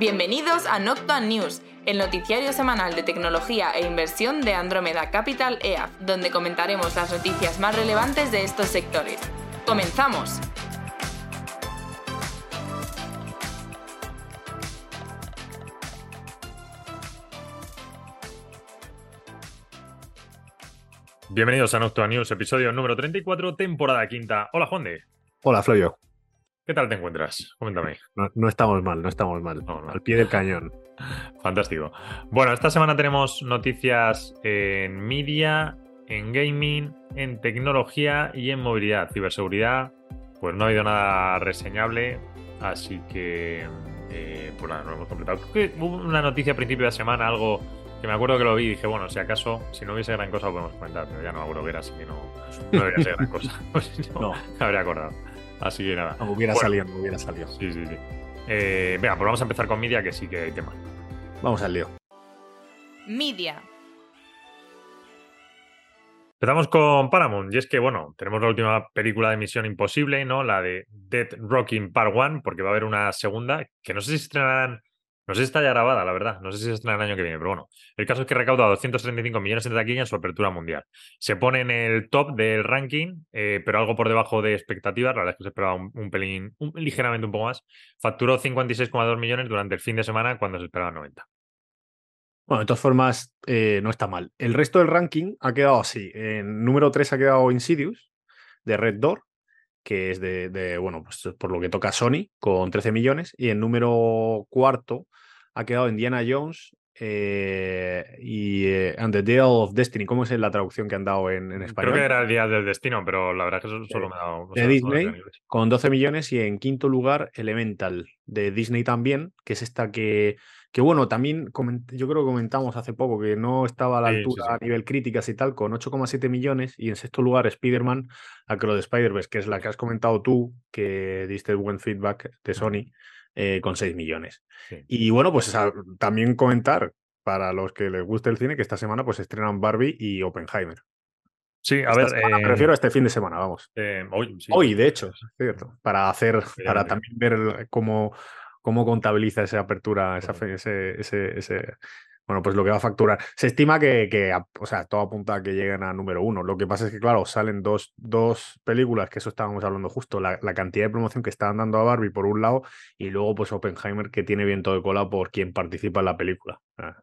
Bienvenidos a Noctua News, el noticiario semanal de tecnología e inversión de Andromeda Capital EAF, donde comentaremos las noticias más relevantes de estos sectores. ¡Comenzamos! Bienvenidos a Noctua News, episodio número 34, temporada quinta. Hola, Juan de. Hola, Flavio. ¿Qué tal te encuentras? Coméntame. No, no estamos mal, no estamos mal. No, no. Al pie del cañón. Fantástico. Bueno, esta semana tenemos noticias en media, en gaming, en tecnología y en movilidad. Ciberseguridad, pues no ha habido nada reseñable, así que eh, pues nada, no lo hemos completado. Creo que hubo una noticia a principio de semana, algo que me acuerdo que lo vi y dije, bueno, si acaso, si no hubiese gran cosa lo podemos comentar, pero ya no me acuerdo que era, así que no, no debería ser gran cosa. No, No. habría acordado. Así que nada. No hubiera Bueno. salido, no hubiera salido. Sí, sí, sí. Eh, venga, pues vamos a empezar con media, que sí que hay tema. Vamos al lío. Media. Empezamos con Paramount, y es que, bueno, tenemos la última película de Misión Imposible, ¿no? La de Dead Rocking Part 1, porque va a haber una segunda, que no sé si se estrenarán, no sé si está ya grabada, la verdad, no sé si se estrena el año que viene, pero bueno, el caso es que recauda 235 millones en taquilla en su apertura mundial. Se pone en el top del ranking, eh, pero algo por debajo de expectativas, la verdad es que se esperaba un, pelín, ligeramente un poco más. Facturó 56,2 millones durante el fin de semana cuando se esperaban 90. Bueno, de todas formas, eh, no está mal. El resto del ranking ha quedado así. En número 3 ha quedado Insidious, de Red Door, que es de, de, bueno, pues por lo que toca Sony, con 13 millones. Y en número cuarto ha quedado Indiana Jones eh, y eh, And the Deal of Destiny. ¿Cómo es la traducción que han dado en, en español? Creo que era el día del destino, pero la verdad es que eso solo me ha dado. de sea, Disney, con 12 millones y en quinto lugar Elemental de Disney también, que es esta que, que bueno, también yo creo que comentamos hace poco que no estaba a la Sí, sí, altura sí. a nivel críticas y tal, con 8,7 millones y en sexto lugar Spider-Man, Acro de Spider-Verse, que es la que has comentado tú, que diste buen feedback de Sony, eh, con 6 millones. Sí. Y bueno, pues a- también comentar para los que les guste el cine que esta semana pues estrenan Barbie y Oppenheimer. Sí, a Esta ver. semana, eh, me refiero a este fin de semana, vamos. eh, hoy, sí. Hoy, de hecho, cierto. Para hacer, para también ver el- cómo, cómo contabiliza esa apertura, esa, ese, ese- bueno, pues lo que va a facturar. Se estima que, que o sea, todo apunta a que lleguen a número uno. Lo que pasa es que, claro, salen dos, dos películas, que eso estábamos hablando justo, la, la cantidad de promoción que estaban dando a Barbie por un lado, y luego, pues Oppenheimer, que tiene viento de cola por quien participa en la película. Ah,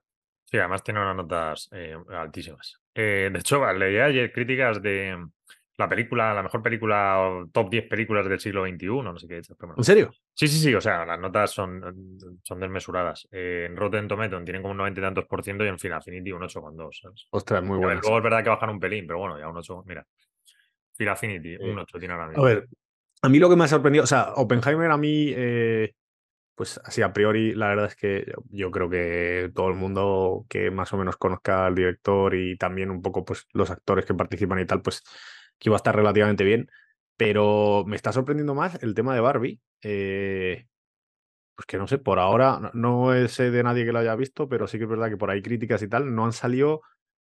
Sí, además tiene unas notas eh, altísimas. Eh, de hecho, leí ayer críticas de la película, la mejor película o top 10 películas del siglo XXI, no sé qué. pero bueno. ¿En serio? Sí, sí, sí, o sea, las notas son, son desmesuradas. Eh, en Rotten Tomatoes tienen como un 90 y tantos por ciento y en Final Affinity un 8,2. ¿sabes? Ostras, muy a buena. luego es verdad que bajan un pelín, pero bueno, ya un 8, mira. Final Affinity, Eh, un 8 tiene ahora A mismo. ver, a mí lo que me ha sorprendido, o sea, Oppenheimer a mí, eh, pues así a priori, la verdad es que yo, yo creo que todo el mundo que más o menos conozca al director y también un poco pues los actores que participan y tal, pues que iba a estar relativamente bien. Pero me está sorprendiendo más el tema de Barbie. eh, pues que no sé, por ahora no, sé de nadie que lo haya visto, pero sí que es verdad que por ahí críticas y tal no han salido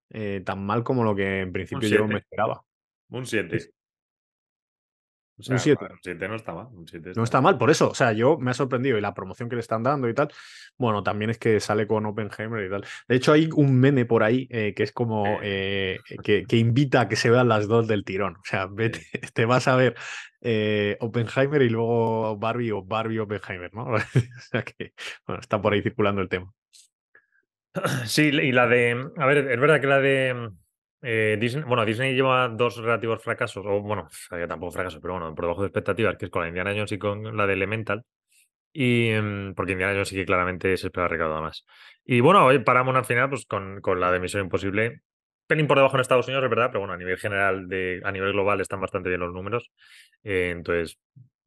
eh, tan mal como lo que en principio yo me esperaba. Un 7. Es- O sea, un siete. joder, un 7 no está mal. Un 7 No está mal, por eso. O sea, yo me ha sorprendido y la promoción que le están dando y tal. Bueno, también es que sale con Oppenheimer y tal. De hecho, hay un meme por ahí eh, que es como eh, que, que invita a que se vean las dos del tirón. O sea, vete, te vas a ver eh, Oppenheimer y luego Barbie o Barbie Oppenheimer, ¿no? o sea que, bueno, está por ahí circulando el tema. Sí, y la de. A ver, es verdad que la de. Eh, Disney, bueno, Disney lleva dos relativos fracasos, o bueno, tampoco fracasos, pero bueno, por debajo de expectativas, que es con la Indiana Jones y con la de Elemental. Y em, porque Indiana Jones sí que claramente se espera recaudar más. Y bueno, hoy paramos al final, pues con, con la de Misión Imposible. Pelín por debajo en Estados Unidos, es verdad, pero bueno, a nivel general, a nivel global están bastante bien los números. Eh, entonces,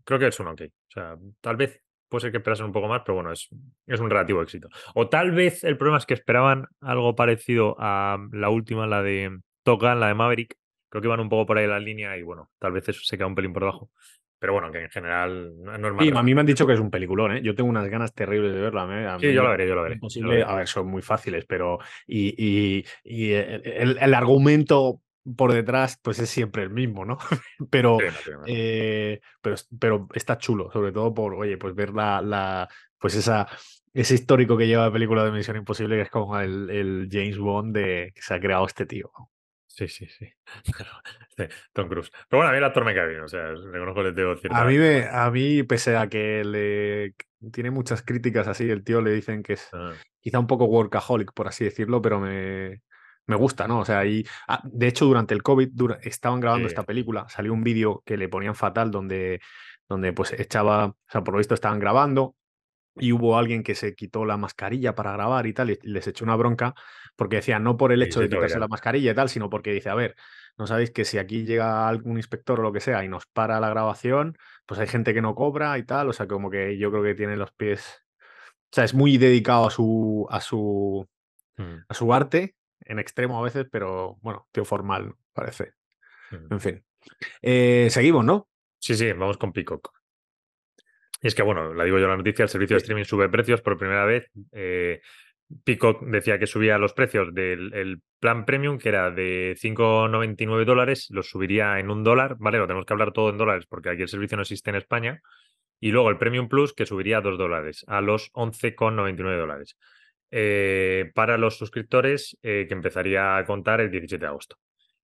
creo que es un ok. O sea, tal vez puede ser que esperasen un poco más, pero bueno, es, es un relativo éxito. O tal vez el problema es que esperaban algo parecido a la última, la de Top Gun, la de Maverick. Creo que van un poco por ahí la línea y bueno, tal vez eso se queda un pelín por debajo. Pero bueno, que en general no es Sí, más. a mí me han dicho que es un peliculón, ¿eh? Yo tengo unas ganas terribles de verla. ¿eh? A Sí, yo la veré, yo la veré. yo la Imposible, veré. a ver, son muy fáciles, pero y, y- y el, el- argumento por detrás, pues es siempre el mismo, ¿no? pero, Sí, no eh, pero, pero está chulo, sobre todo por, oye, pues ver la, la pues esa, ese histórico que lleva la película de Misión Imposible, que es como el, el James Bond de que se ha creado este tío. Sí, sí, sí. Tom Cruise. Pero bueno, a mí el actor me cae bien, o sea, reconozco que le tengo cierta. A mí, me, a mí, pese a que le tiene muchas críticas así, el tío le dicen que es Ah, quizá un poco workaholic, por así decirlo, pero me, me gusta, ¿no? O sea, y ah, de hecho, durante el COVID dura- estaban grabando Sí. esta película, salió un vídeo que le ponían fatal donde, donde pues echaba, o sea, por lo visto estaban grabando y hubo alguien que se quitó la mascarilla para grabar y tal, y les echó una bronca porque decía, no por el hecho de quitarse la mascarilla y tal, sino porque dice, a ver, no sabéis que si aquí llega algún inspector o lo que sea y nos para la grabación, pues hay gente que no cobra y tal, o sea, como que yo creo que tiene los pies, o sea, es muy dedicado a su, a su, Mm, a su arte, en extremo a veces, pero bueno, tío formal, parece. mm. En fin. Eh, seguimos, ¿no? Sí, sí, vamos con Peacock. Y es que, bueno, la digo yo la noticia, el servicio de streaming sube precios por primera vez. Eh, Peacock decía que subía los precios del el plan premium, que era de 5,99 dólares, los subiría en un dólar, ¿vale? Lo tenemos que hablar todo en dólares porque aquí el servicio no existe en España. Y luego el Premium Plus, que subiría a 2 dólares, a los 11,99 dólares. Eh, para los suscriptores, eh, que empezaría a contar el 17 de agosto.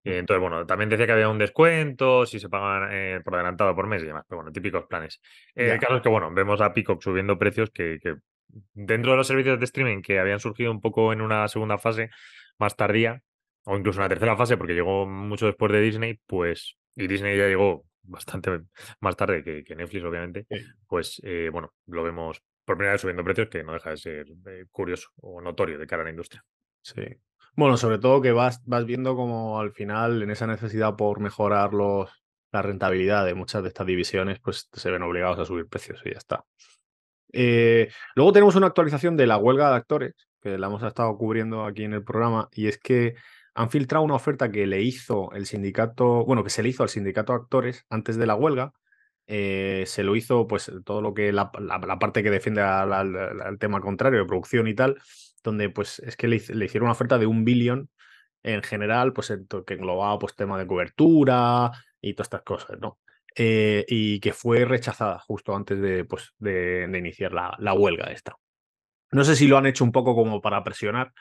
Eh, entonces, bueno, también decía que había un descuento si se pagan eh, por adelantado por mes y demás, pero bueno, típicos planes. Eh, el caso es que, bueno, vemos a Peacock subiendo precios que, que dentro de los servicios de streaming que habían surgido un poco en una segunda fase más tardía, o incluso una tercera fase, porque llegó mucho después de Disney, pues, y Disney ya llegó bastante más tarde que, que Netflix, obviamente, Sí. pues, eh, bueno, lo vemos por primera vez subiendo precios, que no deja de ser curioso o notorio de cara a la industria. Sí. Bueno, sobre todo que vas, vas viendo como al final en esa necesidad por mejorar los, la rentabilidad de muchas de estas divisiones, pues se ven obligados a subir precios y ya está. Eh, luego tenemos una actualización de la huelga de actores, que la hemos estado cubriendo aquí en el programa, y es que han filtrado una oferta que le hizo el sindicato, bueno, que se le hizo al sindicato de actores antes de la huelga. Eh, se lo hizo, pues, todo lo que la, la- parte que defiende al, tema contrario de producción y tal, donde pues es que le, hicieron una oferta de un billón en general, pues que englobaba pues tema de cobertura y todas estas cosas, ¿no? Eh, y que fue rechazada justo antes de, pues, de iniciar la, la huelga esta. No sé si lo han hecho un poco como para presionar,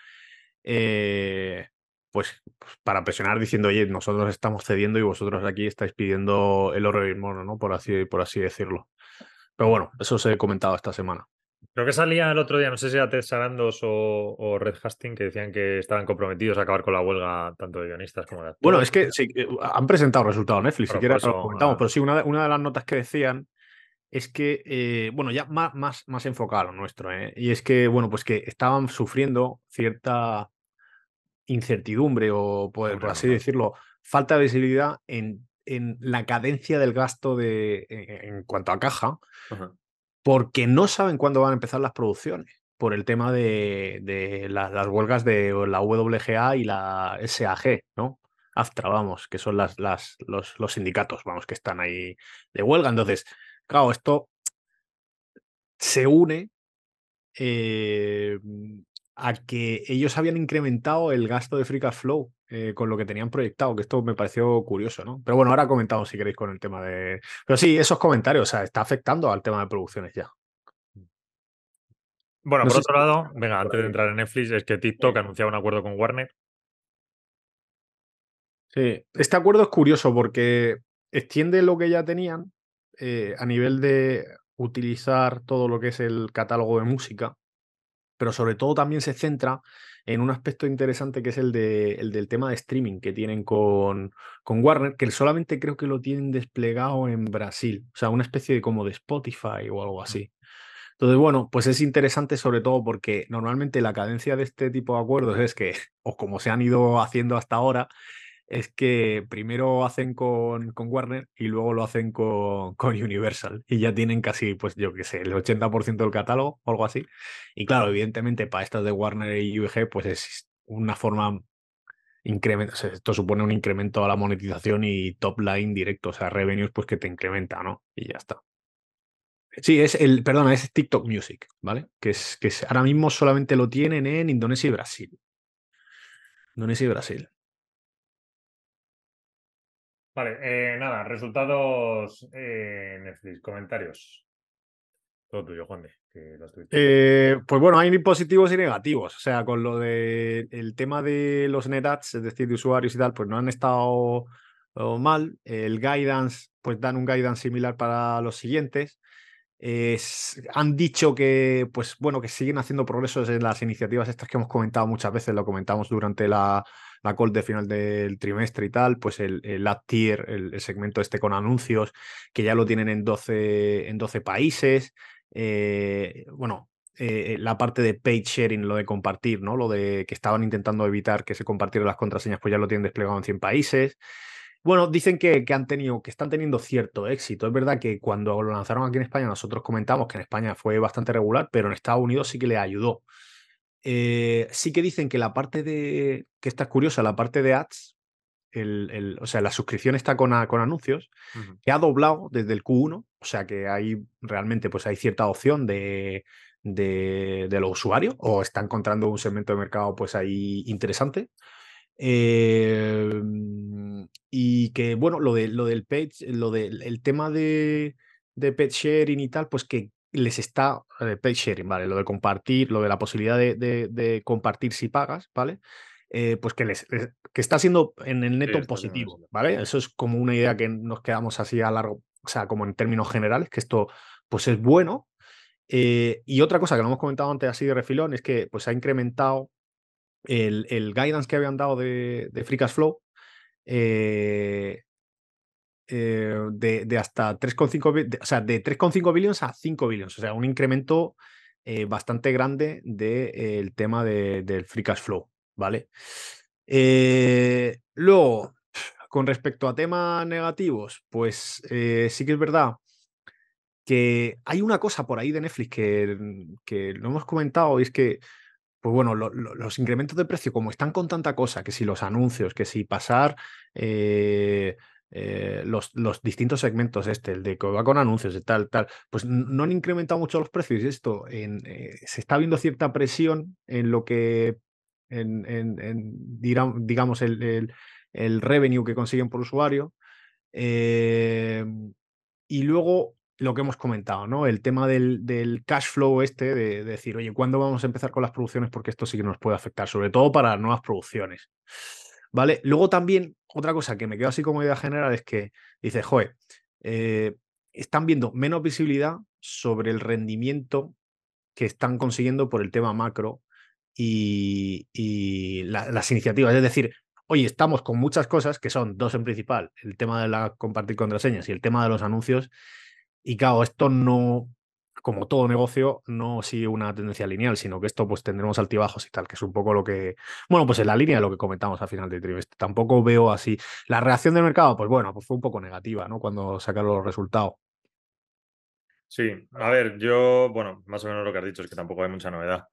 eh, pues, pues, para presionar diciendo, oye, nosotros estamos cediendo y vosotros aquí estáis pidiendo el oro y el mono, ¿no? Por así, por así decirlo. Pero bueno, eso os he comentado esta semana. Creo que salía el otro día, no sé si era Ted Sarandos o, o Red Hastings, que decían que estaban comprometidos a acabar con la huelga tanto de guionistas como de actores. Bueno, es que sí, eh, han presentado resultados Netflix, si quieres por lo comentamos, pero sí, una de, una de las notas que decían es que, eh, bueno, ya más, más, más enfocado a lo nuestro, ¿eh? y es que, bueno, pues que estaban sufriendo cierta incertidumbre o, por, así decirlo, falta de visibilidad en, en la cadencia del gasto de, en, en cuanto a caja, Ajá. porque no saben cuándo van a empezar las producciones, por el tema de, de la- las huelgas de la WGA y la SAG, ¿no? AFTRA, vamos, que son las, las, los, los sindicatos, vamos, que están ahí de huelga. Entonces, claro, esto se une eh, a que ellos habían incrementado el gasto de Free Cash Flow eh, con lo que tenían proyectado, que esto me pareció curioso, ¿no? Pero bueno, ahora comentamos si queréis con el tema de... Pero sí, esos comentarios, o sea, está afectando al tema de producciones ya. Bueno, No por otro si- lado, venga, antes de entrar en Netflix, es que TikTok anunciaba un acuerdo con Warner. Sí, este acuerdo es curioso porque extiende lo que ya tenían eh, a nivel de utilizar todo lo que es el catálogo de música, pero sobre todo también se centra en un aspecto interesante que es el, de, el del tema de streaming que tienen con, con Warner, que solamente creo que lo tienen desplegado en Brasil, o sea, una especie de como de Spotify o algo así. Entonces, bueno, pues es interesante sobre todo porque normalmente la cadencia de este tipo de acuerdos es que, o como se han ido haciendo hasta ahora, es que primero hacen con, con Warner y luego lo hacen con, con Universal. Y ya tienen casi, pues yo qué sé, el 80% del catálogo o algo así. Y claro, evidentemente para estas de Warner y UG, pues es una forma incremento, esto supone un incremento a la monetización y top line directo, o sea, revenues, pues que te incrementa, ¿no? Y ya está. Sí, es el, perdona, es TikTok Music, ¿vale? Que es, que es, ahora mismo solamente lo tienen en Indonesia y Brasil. Indonesia y Brasil. Vale, eh, nada, resultados eh, comentarios. Todo tuyo, Juan. Eh, pues bueno, hay positivos y negativos. O sea, con lo de el tema de los net ads, es decir, de usuarios y tal, pues no han estado oh, mal. El guidance, pues dan un guidance similar para los siguientes. Es- han dicho que, pues bueno, que siguen haciendo progresos en las iniciativas estas que hemos comentado muchas veces, lo comentamos durante la, la call de final del trimestre y tal, pues el, el tier, el, el segmento este con anuncios, que ya lo tienen en 12, en 12 países. Eh, bueno, eh, la parte de page sharing, lo de compartir, ¿no? Lo de que estaban intentando evitar que se compartieran las contraseñas, pues ya lo tienen desplegado en 100 países. Bueno, dicen que, que han tenido, que están teniendo cierto éxito. Es verdad que cuando lo lanzaron aquí en España, nosotros comentamos que en España fue bastante regular, pero en Estados Unidos sí que le ayudó. Eh, sí que dicen que la parte de, que está curiosa, la parte de ads, el, el- o sea, la suscripción está con, a- con anuncios, que ha doblado desde el Q1, o sea que hay realmente pues hay cierta opción de, de, de los usuarios o está encontrando un segmento de mercado pues ahí interesante. Eh, y que bueno, lo, de, lo del page, lo del el tema de, de page sharing y tal, pues que les está, eh, page sharing, ¿vale? Lo de compartir, lo de la posibilidad de, de- de compartir si pagas, ¿vale? Eh, pues que les, les- que está siendo en el neto positivo. ¿vale? Eso es como una idea que nos quedamos así a largo, o sea, como en términos generales, que esto pues es bueno. Eh, y otra cosa que no hemos comentado antes así de refilón es que pues ha incrementado el, el guidance que habían dado de, de Free Cash Flow eh, eh, de, de hasta 3,5 bi- de- o sea, de 3,5 billions a 5 billions, o sea, un incremento eh, bastante grande del tema de- del Free Cash Flow, ¿vale? Eh, luego, con respecto a temas negativos, pues sí que es verdad que hay una cosa por ahí de Netflix que, que lo hemos comentado y es que pues bueno, lo- lo- los incrementos de precio, como están con tanta cosa, que si los anuncios, que si pasar eh, los, los distintos segmentos, este, el de que va con anuncios y tal, tal, pues no han incrementado mucho los precios y esto eh, se está viendo cierta presión en lo que, en, digamos, el, el- el revenue que consiguen por usuario. Eh, y luego lo que hemos comentado, ¿no? El tema del, del cash flow este, de, de decir, oye, ¿cuándo vamos a empezar con las producciones? Porque esto sí que nos puede afectar, sobre todo para nuevas producciones. ¿Vale? Luego también, otra cosa que me queda así como idea general es que dice, joder, eh, están viendo menos visibilidad sobre el rendimiento que están consiguiendo por el tema macro y, y la- las iniciativas. Es decir, oye, estamos con muchas cosas que son dos en principal, el tema de la compartir contraseñas y el tema de los anuncios. Y claro, esto no, como todo negocio, no sigue una tendencia lineal, sino que esto pues tendremos altibajos y tal, que es un poco lo que, bueno, pues en la línea de lo que comentamos al final del trimestre. Tampoco veo así. La reacción del mercado, pues bueno, pues fue un poco negativa, ¿no? Cuando sacaron los resultados. Sí, a ver, yo, bueno, más o menos lo que has dicho es que tampoco hay mucha novedad.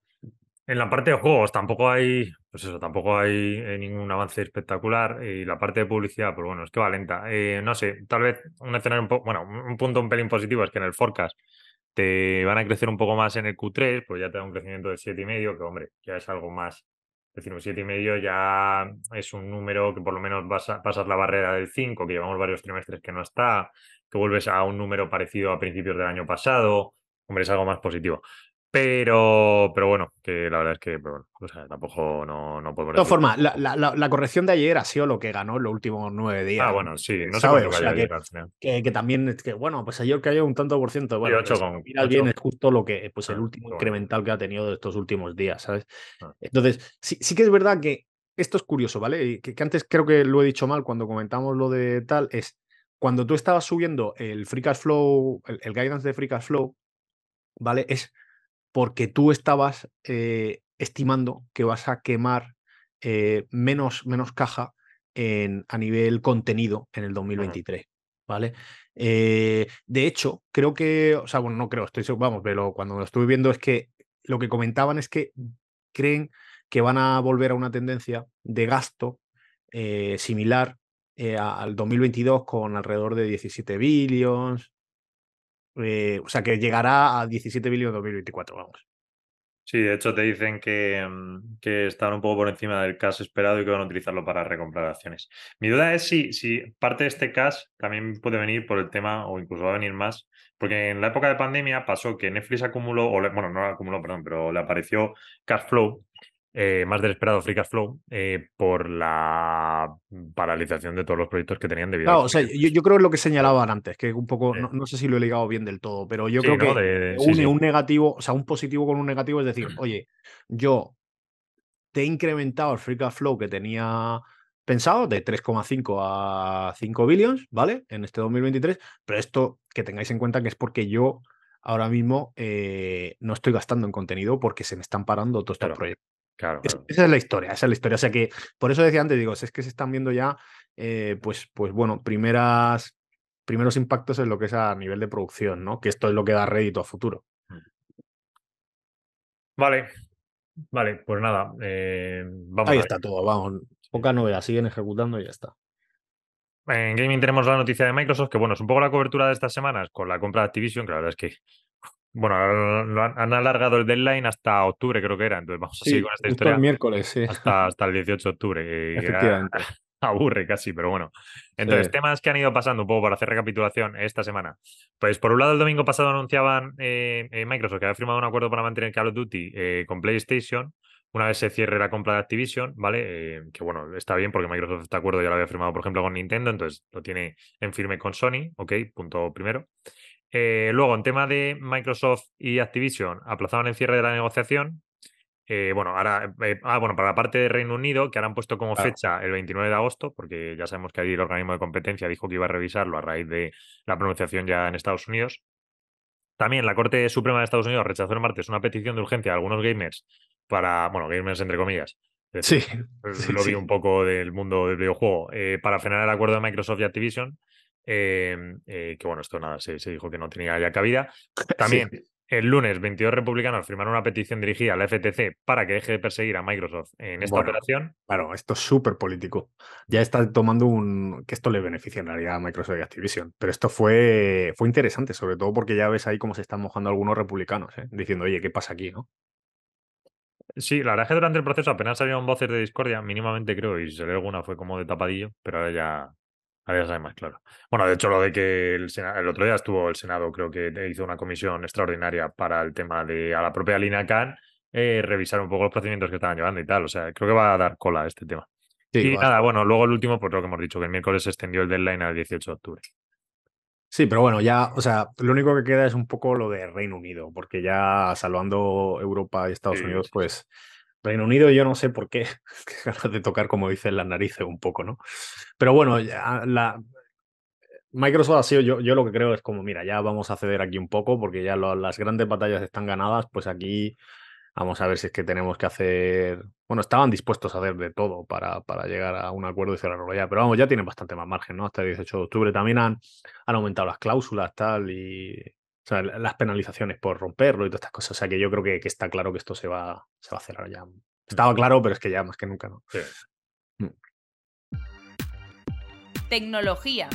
En la parte de juegos tampoco hay, pues eso, tampoco hay eh, ningún avance espectacular. Y la parte de publicidad, pues bueno, es que va lenta. Eh, no sé, tal vez un escenario un poco, bueno, un punto un pelín positivo es que en el forecast te van a crecer un poco más en el Q3, pues ya te da un crecimiento de 7,5, que hombre, ya es algo más. Es decir, un 7,5 ya es un número que por lo menos vas a pasar la barrera del 5, que llevamos varios trimestres que no está, que vuelves a un número parecido a principios del año pasado. Hombre, es algo más positivo. Pero, pero bueno, que la verdad es que pero bueno, o sea, tampoco no, no podemos De todas formas, la, la- corrección de ayer ha sido lo que ganó en los últimos nueve días. Ah, bueno, sí, no sé O sea, que, que, que también, es que bueno, pues ayer cayó un tanto por ciento. Bueno, ocho con- lo miras bien es justo lo que, pues el Ah, último bueno. incremental que ha tenido de estos últimos días, ¿sabes? Ah. Entonces, sí, sí que es verdad que esto es curioso, ¿vale? Que antes creo que lo he dicho mal cuando comentamos lo de tal, es cuando tú estabas subiendo el free cash flow, el, el guidance de free cash flow, ¿vale? Es porque tú estabas eh, estimando que vas a quemar eh, menos, menos caja en, a nivel contenido en el 2023. ¿Vale? Eh, de hecho, creo que, o sea, bueno, no creo, estoy seguro, vamos, pero cuando lo estuve viendo es que lo que comentaban es que creen que van a volver a una tendencia de gasto similar al 2022 con alrededor de 17 billions, eh, o sea, que llegará a 17 billones en 2024, vamos. Sí, de hecho te dicen que, mm, que están un poco por encima del cash esperado y que van a utilizarlo para recomprar acciones. Mi duda es si, si parte de este cash también puede venir por el tema, o incluso va a venir más, porque en la época de pandemia pasó que Netflix acumuló, o bueno, no acumuló, perdón, pero le apareció cash flow eh, más del esperado Free Cash Flow eh, por la paralización de todos los proyectos que tenían debido claro, o sea, yo, yo, creo que lo que señalaban antes, que un poco, no, sé si lo he ligado bien del todo, pero yo creo que une un negativo, o sea, un positivo con un negativo, es decir, oye, yo te he incrementado el Free Cash Flow que tenía pensado de 3,5 a 5 billions, ¿vale? En este 2023, pero esto que tengáis en cuenta que es porque yo ahora mismo eh, no estoy gastando en contenido porque se me están parando todos estos proyectos. Claro, esa es la historia, esa es la historia. O sea que por eso decía antes, digo, es que se están viendo ya, eh, pues, pues bueno, primeras, primeros impactos en lo que es a nivel de producción, ¿no? Que esto es lo que da rédito a futuro. Mm. Vale, vale, pues nada, eh, vamos. Ahí está todo, vamos. Poca novedad, siguen ejecutando y ya está. En gaming tenemos la noticia de Microsoft, que bueno, es un poco la cobertura de estas semanas con la compra de Activision, que la verdad es que bueno, han alargado el deadline hasta octubre, creo que era. Entonces vamos a seguir con esta historia. El miércoles, sí. Hasta, hasta el 18 de octubre. Efectivamente. aburre casi, pero bueno. Entonces, temas que han ido pasando un poco para hacer recapitulación esta semana. Pues por un lado, el domingo pasado anunciaban eh, eh, Microsoft que había firmado un acuerdo para mantener Call of Duty eh, con PlayStation. Una vez se cierre la compra de Activision, ¿vale? que bueno, está bien porque Microsoft este acuerdo ya lo había firmado, por ejemplo, con Nintendo, entonces lo tiene en firme con Sony, ok, punto primero. Eh, luego, en tema de Microsoft y Activision, aplazaban el cierre de la negociación. Eh, bueno, ahora, eh, ah, bueno, para la parte de Reino Unido, que ahora han puesto como fecha el 29 de agosto, porque ya sabemos que ahí el organismo de competencia dijo que iba a revisarlo a raíz de la pronunciación ya en Estados Unidos. También la Corte Suprema de Estados Unidos rechazó el martes una petición de urgencia de algunos gamers para, bueno, gamers entre comillas. sí, lo vi un poco del mundo del videojuego, para frenar el acuerdo de Microsoft y Activision que bueno, esto nada, se, dijo que no tenía ya cabida. También el lunes 22 republicanos firmaron una petición dirigida a la FTC para que deje de perseguir a Microsoft en esta operación. Claro, esto es súper político. Ya está tomando un... que esto le beneficiaría a Microsoft y Activision. Pero esto fue, fue interesante, sobre todo porque ya ves ahí cómo se están mojando algunos republicanos, ¿eh? diciendo, oye, ¿qué pasa aquí? ¿no? Sí, la verdad es que durante el proceso apenas salieron voces de discordia, mínimamente creo, y si salió alguna fue como de tapadillo, pero ahora ya, Ahora ya sabe más claro. Bueno, de hecho, lo de que el, el otro día estuvo el Senado, creo que hizo una comisión extraordinaria para el tema de a la propia Lina Khan eh, revisar un poco los procedimientos que estaban llevando y tal. O sea, creo que va a dar cola a este tema. y nada, bueno, luego el último, pues lo que hemos dicho, que el miércoles se extendió el deadline al 18 de octubre. Sí, pero bueno, ya, o sea, lo único que queda es un poco lo de Reino Unido, porque ya salvando Europa y Estados Unidos, pues Reino Unido yo no sé por qué, ganas de tocar, como dicen, las narices un poco, ¿no? Pero bueno. Microsoft ha sido, yo, yo lo que creo es como, mira, ya vamos a ceder aquí un poco porque ya las grandes batallas están ganadas, pues aquí vamos a ver si es que tenemos que hacer, bueno, estaban dispuestos a hacer de todo para, para llegar a un acuerdo y cerrarlo ya, pero vamos, ya tienen bastante más margen, ¿no? Hasta el 18 de octubre también han, han aumentado las cláusulas, tal, y o sea, las penalizaciones por romperlo y todas estas cosas. O sea, que yo creo que, está claro que esto se va, se va a cerrar ya. Estaba claro, pero es que ya más que nunca, ¿no? Mm. Tecnología.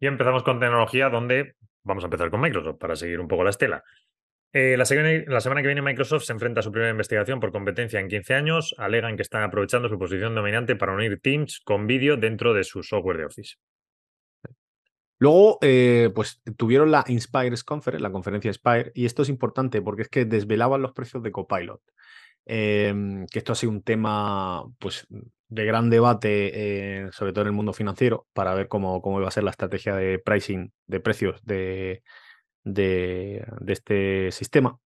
Y empezamos con tecnología, donde vamos a empezar con Microsoft para seguir un poco la estela. Eh, la, la, semana que viene Microsoft se enfrenta a su primera investigación por competencia en 15 años. Alegan que están aprovechando su posición dominante para unir Teams con vídeo dentro de su software de Office. Luego, eh, pues tuvieron la Inspires Conference, la conferencia Inspire, y esto es importante porque es que desvelaban los precios de Copilot. Em, que esto ha sido un tema pues, de gran debate, eh, sobre todo en el mundo financiero, para ver cómo, cómo iba a ser la estrategia de pricing de precios de, de, este sistema.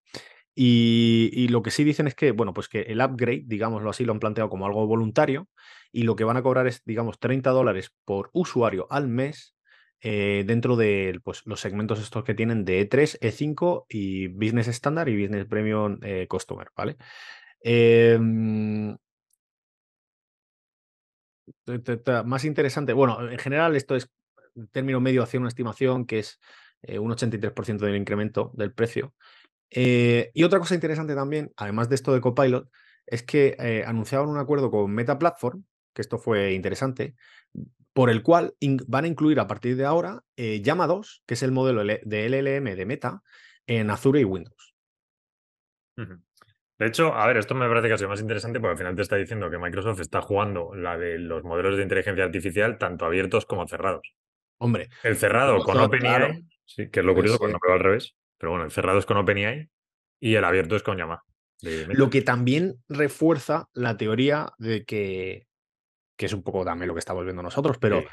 Y, y, lo que sí dicen es que, bueno, pues que el upgrade, digámoslo así, lo han planteado como algo voluntario y lo que van a cobrar es, digamos, 30 dólares por usuario al mes eh, dentro de pues, los segmentos estos que tienen de E3, E5 y Business Standard y Business Premium eh, Customer, ¿vale? Em, más interesante, bueno, en general esto es término medio hacia una estimación que es eh, un 83% del incremento del precio. y otra cosa interesante también, además de esto de Copilot, es que anunciaban un acuerdo con Meta Platform, que esto fue interesante, por el cual van a incluir a partir de ahora eh, Llama 2, que es el modelo de LLM de Meta, en Azure y Windows. De hecho, a ver, esto me parece que ha sido más interesante porque al final te está diciendo que Microsoft está jugando la de los modelos de inteligencia artificial tanto abiertos como cerrados. Hombre. El cerrado con OpenAI, sí, que es lo curioso cuando veo al revés, pero bueno, el cerrado es con OpenAI y el abierto es con Yamaha. Lo que también refuerza la teoría de que, que es un poco también lo que estamos viendo nosotros, pero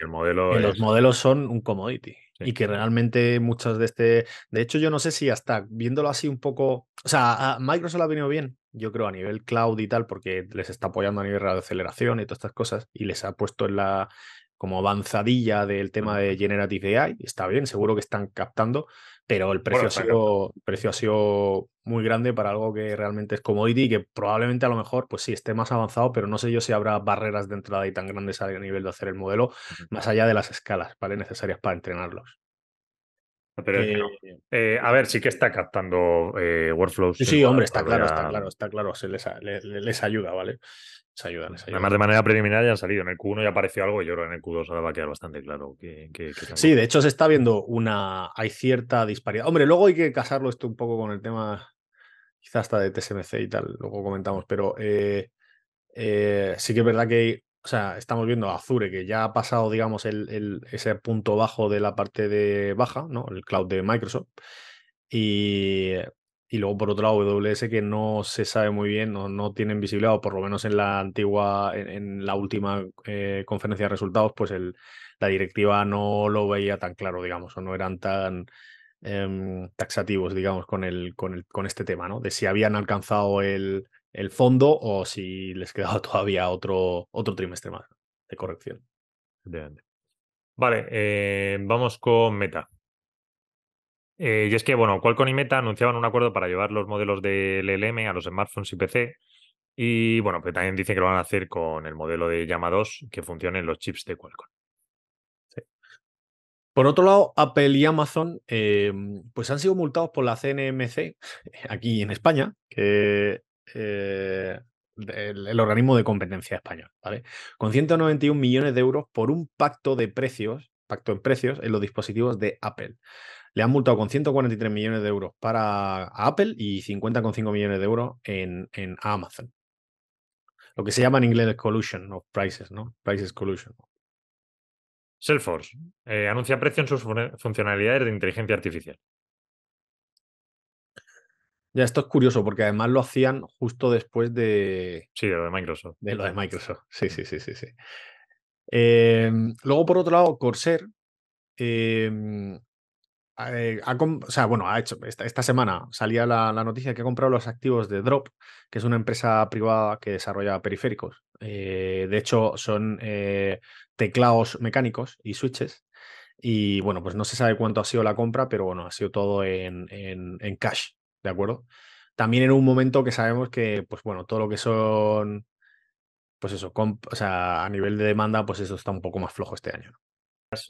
los modelos son un commodity y que realmente muchos de este, de hecho yo no sé si hasta viéndolo así un poco, o sea, a Microsoft ha venido bien, yo creo a nivel cloud y tal, porque les está apoyando a nivel de aceleración y todas estas cosas y les ha puesto en la como avanzadilla del tema de Generative AI, está bien, seguro que están captando, pero el precio, ha sido, precio ha sido muy grande para algo que realmente es commodity y que probablemente a lo mejor, pues sí, esté más avanzado, pero no sé yo si habrá barreras de entrada y tan grandes a nivel de hacer el modelo, más allá de las escalas ¿vale? necesarias para entrenarlos. Eh, eh, a ver, sí que está captando eh, workflows. Sí, sí, hombre, está claro, está claro, está claro, se les, les ayuda, ¿vale? Además, de manera preliminar ya han salido. En el Q1 ya apareció algo y yo creo que en el Q2 ahora va a quedar bastante claro. Que, sí, de hecho se está viendo una. Hay cierta disparidad. Hombre, luego hay que casarlo esto un poco con el tema, quizás hasta de TSMC y tal, luego comentamos, pero eh, eh, sí que es verdad que. O sea, estamos viendo a Azure que ya ha pasado, digamos, el, ese punto bajo de la parte de baja, ¿no? El cloud de Microsoft. Y, y luego, por otro lado, AWS que no se sabe muy bien, no, no tienen visibilidad, o por lo menos en la antigua, en, la última eh, conferencia de resultados, pues el, la directiva no lo veía tan claro, digamos, o no eran tan em, taxativos, digamos, con, el, con, el, con este tema, ¿no? De si habían alcanzado el, el fondo o si les quedaba todavía otro, otro trimestre más de corrección. Vale, eh, vamos con Meta. Eh, y es que, bueno, Qualcomm y Meta anunciaban un acuerdo para llevar los modelos del LLM a los smartphones y PC. Y bueno, pues también dicen que lo van a hacer con el modelo de Llama 2 que funcione en los chips de Qualcomm. Por otro lado, Apple y Amazon em, pues han sido multados por la CNMC aquí en España, que eh, el, organismo de competencia español, ¿vale? Con 191 millones de euros por un pacto de precios, pacto en precios en los dispositivos de Apple. Le han multado con 143 millones de euros para Apple y 50,5 millones de euros en, en, Amazon. Lo que se llama en inglés collusion of prices, ¿no? Prices collusion. Salesforce eh, anuncia precio en sus funcionalidades de inteligencia artificial. Ya, esto es curioso porque además lo hacían justo después de. Sí, de lo de Microsoft. De lo de Microsoft. Sí, sí, sí, sí. sí. Em, luego, por otro lado, Corsair em, eh, o sea, bueno, ha hecho, esta, semana salía la, noticia que ha comprado los activos de Drop, que es una empresa privada que desarrolla periféricos. Eh, de hecho, son eh, teclados mecánicos y switches. Y bueno, pues no se sabe cuánto ha sido la compra, pero bueno, ha sido todo en, en, cash, ¿de acuerdo? También en un momento que sabemos que, pues bueno, todo lo que son, pues eso, o sea, a nivel de demanda, pues eso está un poco más flojo este año.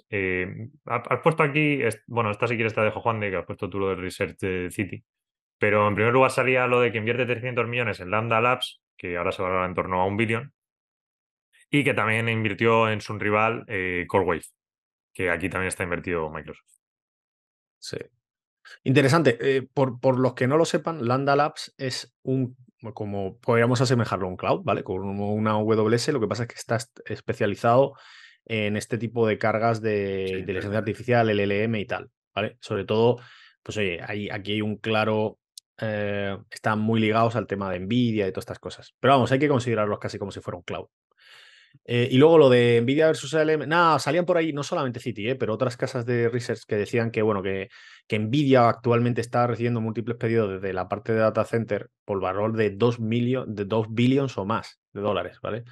Eh, has puesto aquí, bueno, esta si quieres te dejo Juan de que has puesto tú lo del Research City, pero en primer lugar salía lo de que invierte 300 millones en Lambda Labs, que ahora se valora en torno a un billón, y que también invirtió en su rival eh, CoreWave, que aquí también está invertido Microsoft. Sí. Interesante. Eh, por, por, los que no lo sepan, Lambda Labs es un, como podríamos asemejarlo a un cloud, ¿vale? Con una AWS, lo que pasa es que está especializado en este tipo de cargas de inteligencia artificial, LLM y tal, ¿vale? Sobre todo, pues oye, aquí hay un claro, eh, están muy ligados al tema de Nvidia y todas estas cosas. Pero vamos, hay que considerarlos casi como si fuera un cloud. Eh, y luego lo de Nvidia versus LLM, nada, salían por ahí no solamente City, eh, pero otras casas de research que decían que, bueno, que, que Nvidia actualmente está recibiendo múltiples pedidos desde la parte de data center por valor de 2, de 2 billions o más de dólares, ¿vale?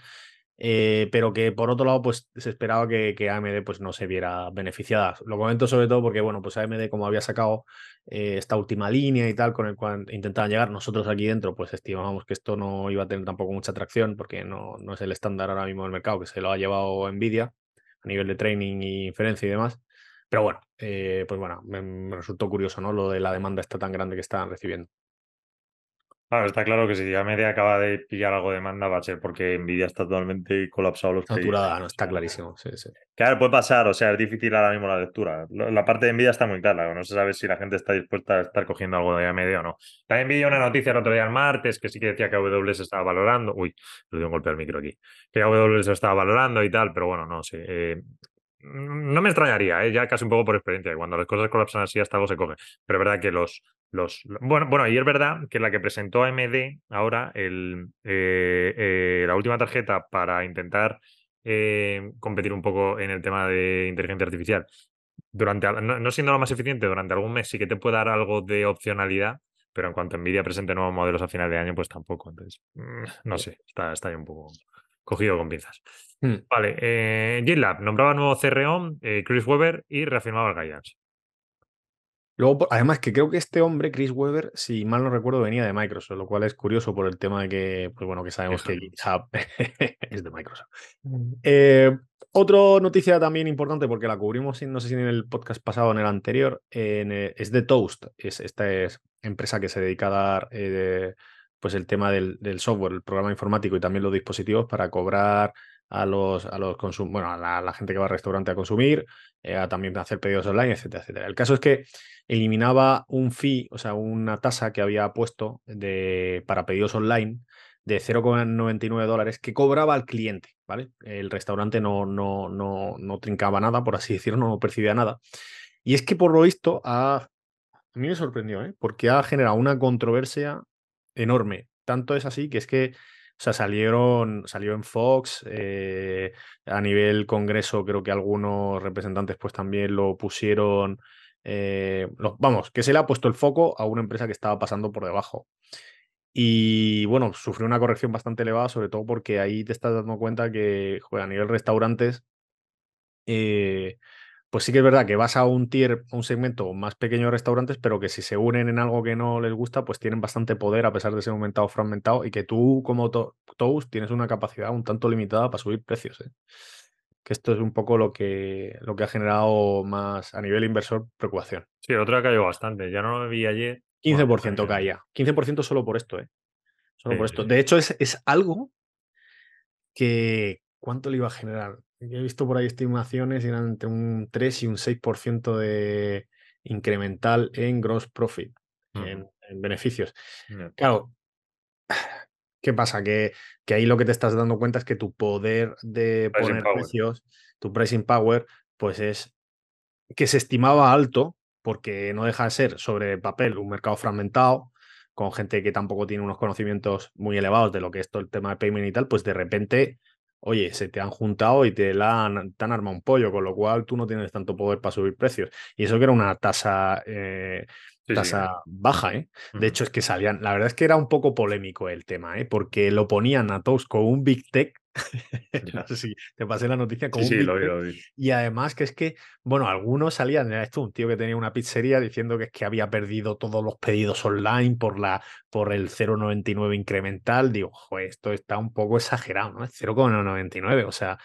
Eh, pero que por otro lado, pues se esperaba que, AMD pues, no se viera beneficiada. Lo comento sobre todo porque, bueno, pues AMD, como había sacado eh, esta última línea y tal, con el cual intentaban llegar, nosotros aquí dentro, pues estimábamos que esto no iba a tener tampoco mucha atracción, porque no, no es el estándar ahora mismo del mercado, que se lo ha llevado Nvidia a nivel de training y inferencia y demás. Pero bueno, eh, pues bueno, me, me, resultó curioso, ¿no? Lo de la demanda está tan grande que están recibiendo. Claro, está claro que si ya media acaba de pillar algo de demanda va a ser porque Nvidia está totalmente colapsado los. Saturada, no, está clarísimo. Sí, sí. Claro, puede pasar, o sea, es difícil ahora mismo la lectura. La parte de Nvidia está muy clara, no se sabe si la gente está dispuesta a estar cogiendo algo de AMD o no. También vi una noticia el otro día el martes que sí que decía que AWS estaba valorando. Uy, le doy un golpe al micro aquí. Que AWS estaba valorando y tal, pero bueno, no sé. eh, no me extrañaría, eh, ya casi un poco por experiencia. que Cuando las cosas colapsan así, hasta algo se coge. Pero es verdad que los. Los bueno, bueno, y es verdad que la que presentó AMD ahora, el, eh, eh, la última tarjeta para intentar eh, competir un poco en el tema de inteligencia artificial. Durante, no, no siendo lo más eficiente, durante algún mes sí que te puede dar algo de opcionalidad, pero en cuanto Nvidia presente nuevos modelos a final de año, pues tampoco. Entonces, mm, no sé, está, está ahí un poco cogido con pinzas. Hmm. Vale, GitLab nombraba nuevo CRO, Chris Weber, y reafirmaba el guidance. Luego, además, que creo que este hombre, Chris Weber, si mal no recuerdo, venía de Microsoft, lo cual es curioso por el tema de que, pues bueno, que sabemos que GitHub es de Microsoft. Eh, otra noticia también importante, porque la cubrimos, no sé si en el podcast pasado o en el anterior, en, eh, es de Toast. Es, esta es empresa que se dedica a dar eh, pues el tema del, del software, el programa informático y también los dispositivos para cobrar a los, a los consum bueno, a la, gente que va al restaurante a consumir, eh, a también hacer pedidos online, etcétera, etcétera. El caso es que eliminaba un fee, o sea, una tasa que había puesto de, para pedidos online de 0,99 dólares que cobraba al cliente, ¿vale? El restaurante no, no, no, no trincaba nada, por así decirlo, no percibía nada. Y es que por lo visto a mí me sorprendió, ¿eh? porque ha generado una controversia enorme. Tanto es así que es que o sea, salieron, salió en Fox, eh, a nivel Congreso creo que algunos representantes pues también lo pusieron, eh, vamos, que se le ha puesto el foco a una empresa que estaba pasando por debajo. Y bueno, sufrió una corrección bastante elevada, sobre todo porque ahí te estás dando cuenta que joder, a nivel restaurantes, eh, pues sí que es verdad que vas a un tier, a un segmento más pequeño de restaurantes, pero que si se unen en algo que no les gusta, pues tienen bastante poder a pesar de ser un mercado fragmentado y que tú como to- Toast tienes una capacidad un tanto limitada para subir precios. ¿eh? Que esto es un poco lo que, lo que ha generado más a nivel inversor preocupación. Sí, el otro ha caído bastante. Ya no lo vi ayer. 15% Bueno, caía. 15% solo por esto, ¿eh? Solo Sí, por esto. sí. De hecho, es, es algo que. ¿Cuánto le iba a generar? Yo he visto por ahí estimaciones y eran entre un 3 y un 6% de incremental en gross profit, en, beneficios. Claro, ¿qué pasa? Que, que ahí lo que te estás dando cuenta es que tu poder de Pricing poner power. precios, tu pricing power, pues es que se estimaba alto, porque no deja de ser sobre papel un mercado fragmentado, con gente que tampoco tiene unos conocimientos muy elevados de lo que es todo el tema de payment y tal, pues de repente, oye, se te han juntado y te, la han, te armado un pollo, con lo cual tú no tienes tanto poder para subir precios. Y eso que era una tasa, eh, Sí, sí. tasa baja, ¿eh? De hecho, es que salían, la verdad es que era un poco polémico el tema, ¿eh? Porque lo ponían a Toast con un Big Tech. No sé si te pasé la noticia con Sí, un sí, Big lo vi, lo vi. Y además que es que, bueno, algunos salían, era esto, un tío que tenía una pizzería diciendo que es que había perdido todos los pedidos online por, la, por el 0,99 incremental. Digo, joder, esto está un poco exagerado, ¿no? Es 0,99. O sea,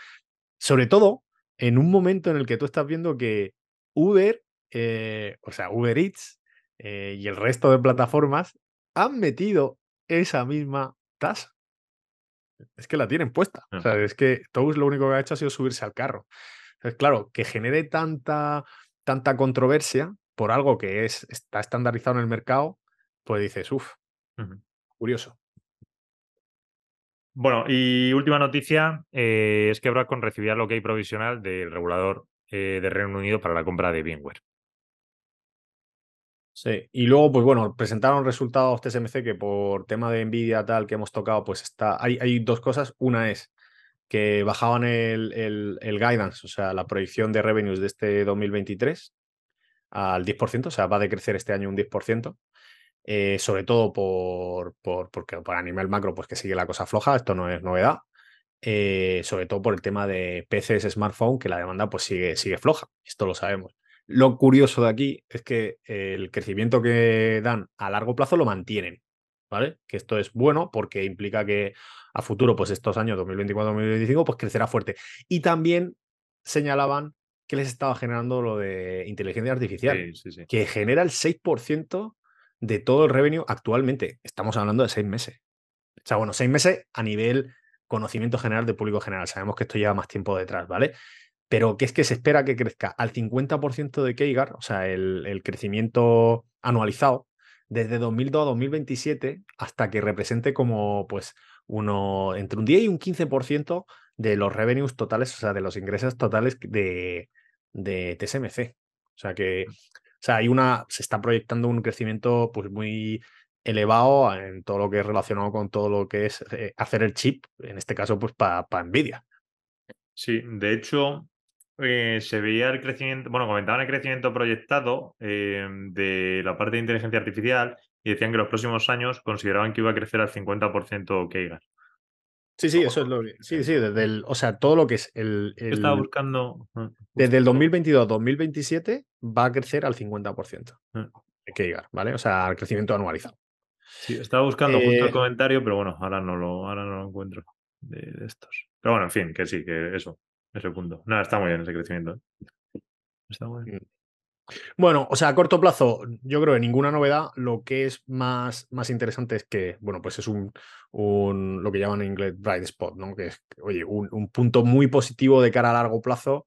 sobre todo en un momento en el que tú estás viendo que Uber, eh, o sea, Uber Eats eh, y el resto de plataformas han metido esa misma tasa. Es que la tienen puesta. O sea, es que Toast lo único que ha hecho ha sido subirse al carro. Entonces, claro, que genere tanta, tanta controversia por algo que es, está estandarizado en el mercado, pues dices, uff, curioso. Bueno, y última noticia eh, es que Broadcom recibía el ok provisional del regulador eh, de Reino Unido para la compra de VMware. Sí, y luego, pues bueno, presentaron resultados TSMC que por tema de Nvidia tal que hemos tocado, pues está. Hay, hay dos cosas. Una es que bajaban el, el, el guidance, o sea, la proyección de revenues de este 2023 al 10%, o sea, va a decrecer este año un 10%. eh, sobre todo por, por, porque para animal macro, pues que sigue la cosa floja, esto no es novedad. eh, sobre todo por el tema de PCs, smartphone, que la demanda pues sigue, sigue floja, esto lo sabemos. Lo curioso de aquí es que el crecimiento que dan a largo plazo lo mantienen, ¿vale? Que esto es bueno porque implica que a futuro, pues estos años 2024-2025, pues crecerá fuerte. Y también señalaban que les estaba generando lo de inteligencia artificial, Sí, sí, sí. que genera el 6% de todo el revenue actualmente. Estamos hablando de seis meses. O sea, bueno, seis meses a nivel conocimiento general del público general. Sabemos que esto lleva más tiempo detrás, ¿vale? Pero que es que se espera que crezca al 50% de Keigar, o sea, el, crecimiento anualizado, desde 2002 a 2027, hasta que represente como, pues, uno, entre un 10 y un 15% de los revenues totales, o sea, de los ingresos totales de, de TSMC. O sea que, o sea, hay una, se está proyectando un crecimiento pues muy elevado en todo lo que es relacionado con todo lo que es eh, hacer el chip, en este caso, pues para Nvidia. Sí, de hecho, eh, se veía el crecimiento, bueno, comentaban el crecimiento proyectado eh, de la parte de inteligencia artificial y decían que los próximos años consideraban que iba a crecer al 50% Keigar. Sí, sí, eso es lo que. Sí, sí, desde el. O sea, todo lo que es el. Estaba buscando. Ah, desde el 2022 2027 va a crecer al 50%. Ah. Keigar, ¿vale? O sea, el crecimiento anualizado. Sí, estaba buscando justo el eh, comentario, pero bueno, ahora no lo, ahora no lo encuentro de, estos. Pero bueno, en fin, que sí, que eso, ese punto. Nada, está muy bien ese crecimiento. ¿eh? Está muy bien. Mm. Bueno, o sea, a corto plazo, yo creo que ninguna novedad. Lo que es más, más interesante es que, bueno, pues es un, un, lo que llaman en inglés bright spot, ¿no? Que es, oye, un, un, punto muy positivo de cara a largo plazo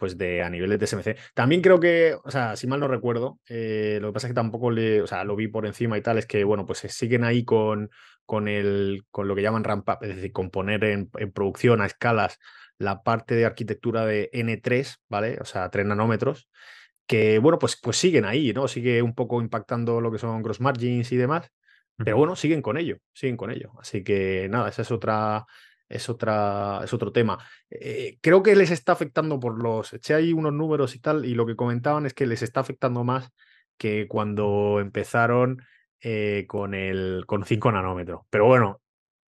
pues de a nivel de TSMC. También creo que, o sea, si mal no recuerdo, eh, lo que pasa es que tampoco le, o sea, lo vi por encima y tal, es que, bueno, pues se siguen ahí con, con, el, con lo que llaman ramp up, es decir, con poner en, producción a escalas la parte de arquitectura de N3, ¿vale? O sea, 3 nanómetros, que, bueno, pues, pues siguen ahí, ¿no? Sigue un poco impactando lo que son gross margins y demás, pero bueno, siguen con ello, siguen con ello. Así que nada, esa es otra, es, otra, es otro tema. Eh, creo que les está afectando por los. Eché ahí unos números y tal, y lo que comentaban es que les está afectando más que cuando empezaron eh, con el con 5 nanómetros. Pero bueno,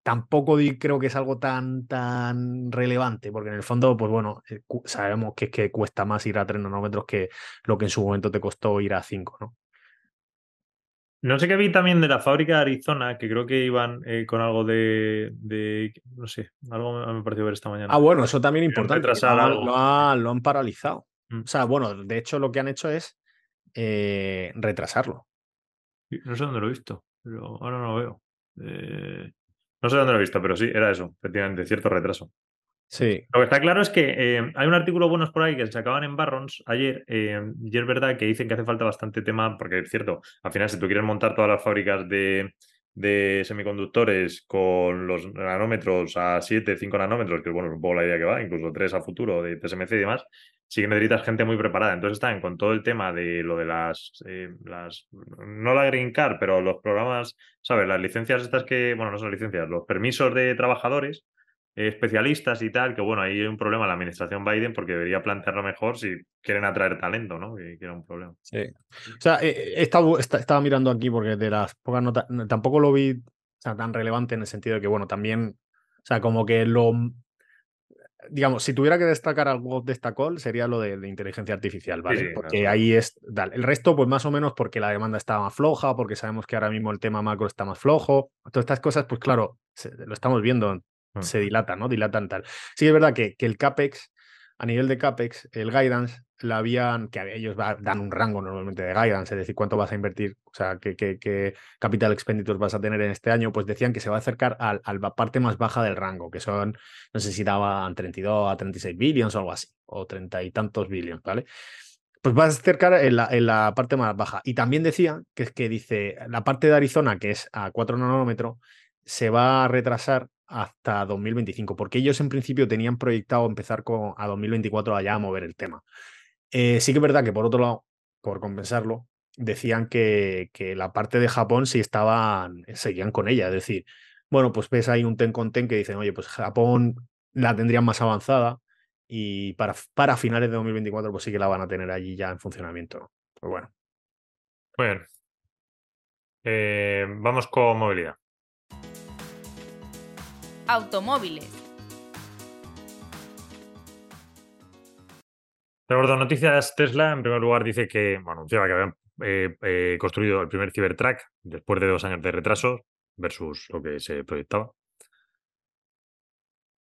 tampoco creo que es algo tan, tan relevante, porque en el fondo, pues bueno, eh, sabemos que, que cuesta más ir a 3 nanómetros que lo que en su momento te costó ir a 5, ¿no? No sé qué vi también de la fábrica de Arizona, que creo que iban eh, con algo de, no sé, algo me, pareció ver esta mañana. Ah, bueno, eso también es importante. Lo, han paralizado. Mm. O sea, bueno, de hecho lo que han hecho es eh, retrasarlo. No sé dónde lo he visto, pero ahora no lo veo. Eh, no sé dónde lo he visto, pero sí, era eso, efectivamente, cierto retraso. Sí. Lo que está claro es que eh, hay un artículo buenos por ahí que se acaban en Barrons ayer, eh, y es verdad que dicen que hace falta bastante tema, porque es cierto, al final si tú quieres montar todas las fábricas de, semiconductores con los nanómetros a 7, 5 nanómetros, que bueno, es un poco la idea que va, incluso 3 a futuro de TSMC y demás, sí que necesitas gente muy preparada. Entonces están con todo el tema de lo de las, eh, las no la Green Card, pero los programas, ¿sabes? Las licencias estas que, bueno, no son licencias, los permisos de trabajadores especialistas y tal, que bueno, ahí hay un problema la administración Biden porque debería plantearlo mejor si quieren atraer talento, ¿no? Que, era un problema. Sí. O sea, he, estado, estaba mirando aquí porque de las pocas notas, tampoco lo vi tan relevante en el sentido de que, bueno, también, o sea, como que lo, digamos, si tuviera que destacar algo destacó sería lo de, inteligencia artificial, ¿vale? porque ahí es, el resto, pues más o menos porque la demanda está más floja, porque sabemos que ahora mismo el tema macro está más flojo, todas estas cosas, pues claro, lo estamos viendo Mm. se dilatan, ¿no? Dilatan tal. Sí, es verdad que, que, el CAPEX, a nivel de CAPEX, el guidance, la habían, que ellos dan un rango normalmente de guidance, es decir, cuánto vas a invertir, o sea, qué, qué, capital expenditures vas a tener en este año, pues decían que se va a acercar a, la parte más baja del rango, que son, no sé si daban 32 a 36 billions o algo así, o 30 y tantos billions, ¿vale? Pues vas a acercar en la, en la parte más baja. Y también decía que es que dice, la parte de Arizona, que es a 4 nanómetros, se va a retrasar hasta 2025, porque ellos en principio tenían proyectado empezar con, a 2024 allá a mover el tema. Eh, sí que es verdad que por otro lado, por compensarlo, decían que, que, la parte de Japón sí estaban, seguían con ella, es decir, bueno, pues ves ahí un ten con ten que dicen, oye, pues Japón la tendrían más avanzada y para, para finales de 2024 pues sí que la van a tener allí ya en funcionamiento. Pues bueno. Bueno. Eh, vamos con movilidad automóviles. Dos noticias. Tesla, en primer lugar, dice que bueno, anunciaba que habían eh, eh, construido el primer Cybertruck después de dos años de retraso versus lo que se proyectaba.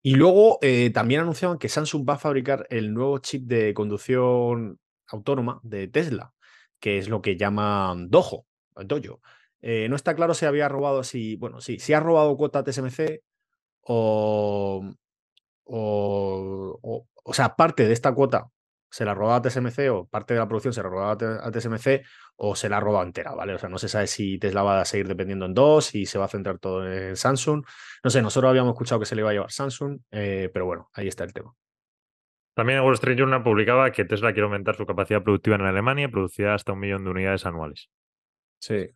Y luego eh, también anunciaban que Samsung va a fabricar el nuevo chip de conducción autónoma de Tesla, que es lo que llaman Dojo. Dojo. Eh, no está claro si había robado, si, bueno, sí, si ha robado cuota TSMC o, o, o, sea, parte de esta cuota se la robaba a TSMC o parte de la producción se la robaba a TSMC o se la ha robado entera, ¿vale? O sea, no se sabe si Tesla va a seguir dependiendo en dos, y se va a centrar todo en Samsung. No sé, nosotros habíamos escuchado que se le iba a llevar Samsung, eh, pero bueno, ahí está el tema. También Wall Street Journal publicaba que Tesla quiere aumentar su capacidad productiva en Alemania y producir hasta un millón de unidades anuales. Sí,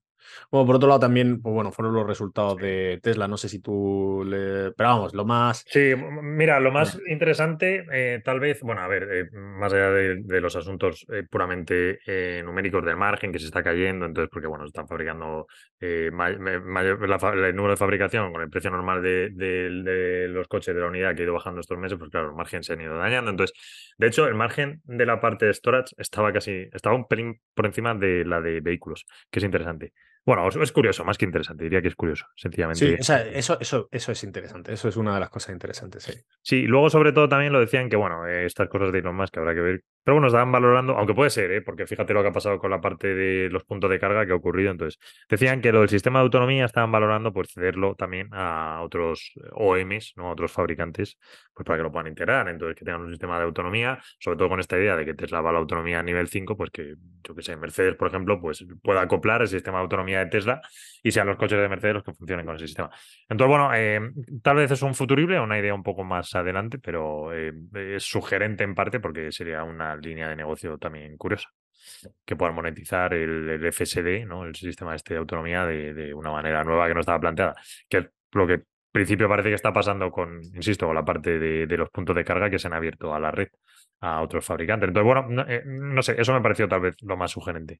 bueno, por otro lado también, pues bueno, fueron los resultados de Tesla. No sé si tú le... Pero vamos, lo más... Sí, mira, lo más interesante, eh, tal vez, bueno, a ver, eh, más allá de, los asuntos eh, puramente numéricos del margen que se está cayendo, entonces, porque, bueno, están fabricando mayor, el número de fabricación con el precio normal de, de, los coches de la unidad que ha ido bajando estos meses, pues claro, los márgenes se han ido dañando. Entonces, de hecho, el margen de la parte de storage estaba casi, estaba un pelín por encima de la de vehículos, que es interesante. Bueno, es curioso, más que interesante, diría que es curioso, sencillamente. Sí, o sea, eso, eso, eso es interesante, eso es una de las cosas interesantes, sí. Sí, luego sobre todo también lo decían que, bueno, eh, estas cosas de Elon Musk que habrá que ver pero bueno, estaban valorando, aunque puede ser, ¿eh? porque fíjate lo que ha pasado con la parte de los puntos de carga que ha ocurrido. Entonces, decían que lo del sistema de autonomía estaban valorando pues cederlo también a otros OEMs, ¿no? A otros fabricantes, pues para que lo puedan integrar. Entonces, que tengan un sistema de autonomía, sobre todo con esta idea de que Tesla va a la autonomía a nivel 5, pues que, yo que sé, Mercedes, por ejemplo, pues pueda acoplar el sistema de autonomía de Tesla y sean los coches de Mercedes los que funcionen con ese sistema. Entonces, bueno, eh, tal vez es un futurible, una idea un poco más adelante, pero eh, es sugerente en parte porque sería una línea de negocio también curiosa. Que puedan monetizar el, FSD, ¿no? el sistema este de autonomía, de, una manera nueva que no estaba planteada. Que es lo que en principio parece que está pasando con, insisto, con la parte de, los puntos de carga que se han abierto a la red a otros fabricantes. Entonces, bueno, no, eh, no sé, eso me pareció tal vez lo más sugerente.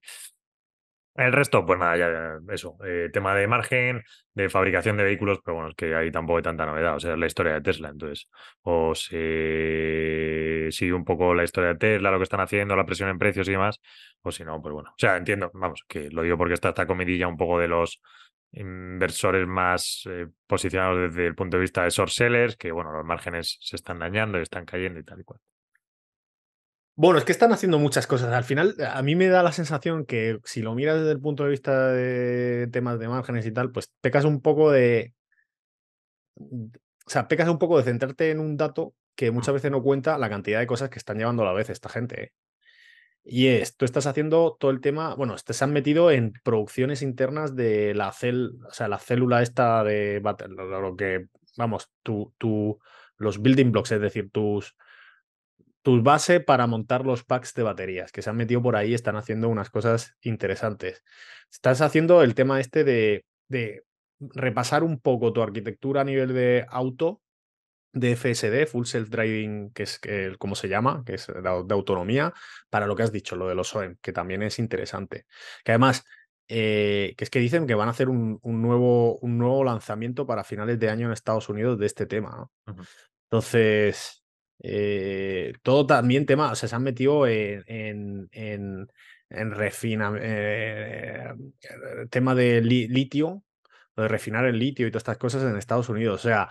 El resto, pues nada, ya eso. Eh, tema de margen, de fabricación de vehículos, pero bueno, es que ahí tampoco hay tanta novedad. O sea, es la historia de Tesla. Entonces, o se sigue un poco la historia de Tesla, lo que están haciendo, la presión en precios y demás, o si no, pues bueno. O sea, entiendo, vamos, que lo digo porque está esta comidilla un poco de los inversores más eh, posicionados desde el punto de vista de short sellers, que bueno, los márgenes se están dañando y están cayendo y tal y cual. Bueno, es que están haciendo muchas cosas. Al final, a mí me da la sensación que si lo miras desde el punto de vista de temas de márgenes y tal, pues pecas un poco de. O sea, pecas un poco de centrarte en un dato que muchas veces no cuenta la cantidad de cosas que están llevando a la vez esta gente. ¿eh? Y es, tú estás haciendo todo el tema, bueno, se han metido en producciones internas de la cel, o sea, la célula esta de lo que, vamos, tu, tu, los building blocks, es decir, tus, tus bases para montar los packs de baterías, que se han metido por ahí, están haciendo unas cosas interesantes. Estás haciendo el tema este de, de repasar un poco tu arquitectura a nivel de auto, de FSD, Full Self Driving, que es como se llama, que es de, autonomía, para lo que has dicho, lo de los OEM, que también es interesante. Que además, eh, que es que dicen que van a hacer un, nuevo, un nuevo lanzamiento para finales de año en Estados Unidos de este tema. Entonces, eh, todo también tema, o sea, se han metido en, en, en, eh, tema de litio, de refinar el litio y todas estas cosas en Estados Unidos. O sea,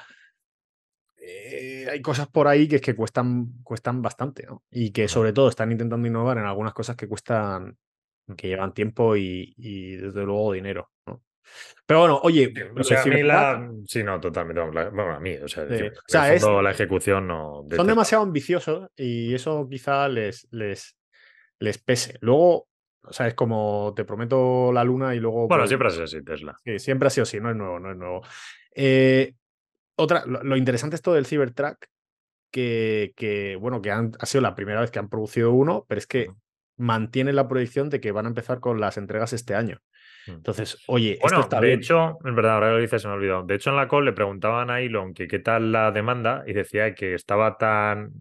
eh, hay cosas por ahí que es que cuestan, cuestan bastante, ¿no? Y que sobre todo están intentando innovar en algunas cosas que cuestan, que llevan tiempo y, y desde luego dinero, ¿no? Pero bueno, oye. O sea, a mí la. Sí, no, totalmente. Bueno, a mí, o sea, la ejecución no. son demasiado ambiciosos y eso quizá les, les, les pese. Luego, o sea, es como te prometo la luna y luego. Bueno, pues siempre ha sido así, Tesla. Sí, siempre ha sido así, no es nuevo, no es nuevo. Eh, otra, lo, interesante es todo del Cybertruck, que, que bueno, que han, ha sido la primera vez que han producido uno, pero es que mantiene la proyección de que van a empezar con las entregas este año. Mm. Entonces, oye, bueno, esto está de hecho, en verdad, ahora lo dices, se me ha olvidado. De hecho, en la call le preguntaban a Elon que qué tal la demanda y decía que estaba tan,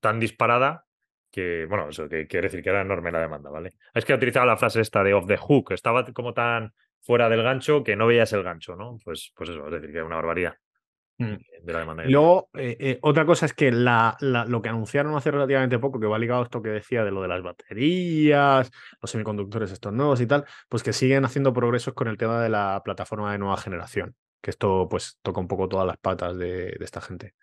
tan disparada que, bueno, eso que quiere decir que era enorme la demanda, ¿vale? Es que utilizaba la frase esta de off the hook, estaba como tan fuera del gancho que no veías el gancho, ¿no? Pues, pues eso, es decir, que era una barbaridad. Mm. De la luego, eh, eh, otra cosa es que la, lo que anunciaron hace relativamente poco, que va ligado a esto que decía de lo de las baterías, los semiconductores estos nuevos y tal, pues que siguen haciendo progresos con el tema de la plataforma de nueva generación, que esto pues toca un poco todas las patas de, esta gente.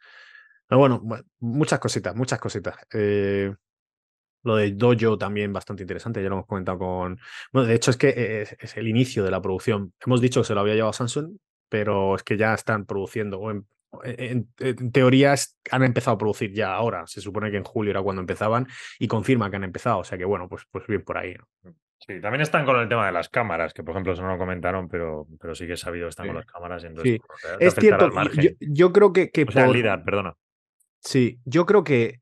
Pero bueno, muchas cositas, muchas cositas. Eh, Lo de Dojo también bastante interesante, ya lo hemos comentado con... Bueno, de hecho es que es, el inicio de la producción. Hemos dicho que se lo había llevado Samsung, pero es que ya están produciendo, en, teoría han empezado a producir ya ahora. Se supone que en julio era cuando empezaban y confirma que han empezado. O sea que bueno, pues, pues bien por ahí. Sí, también están con el tema de las cámaras, que por ejemplo eso no lo comentaron, pero, pero sí que he sabido que están con las cámaras. entonces, sí. es cierto, yo, creo que... que o sea, por... perdona. Sí, yo creo que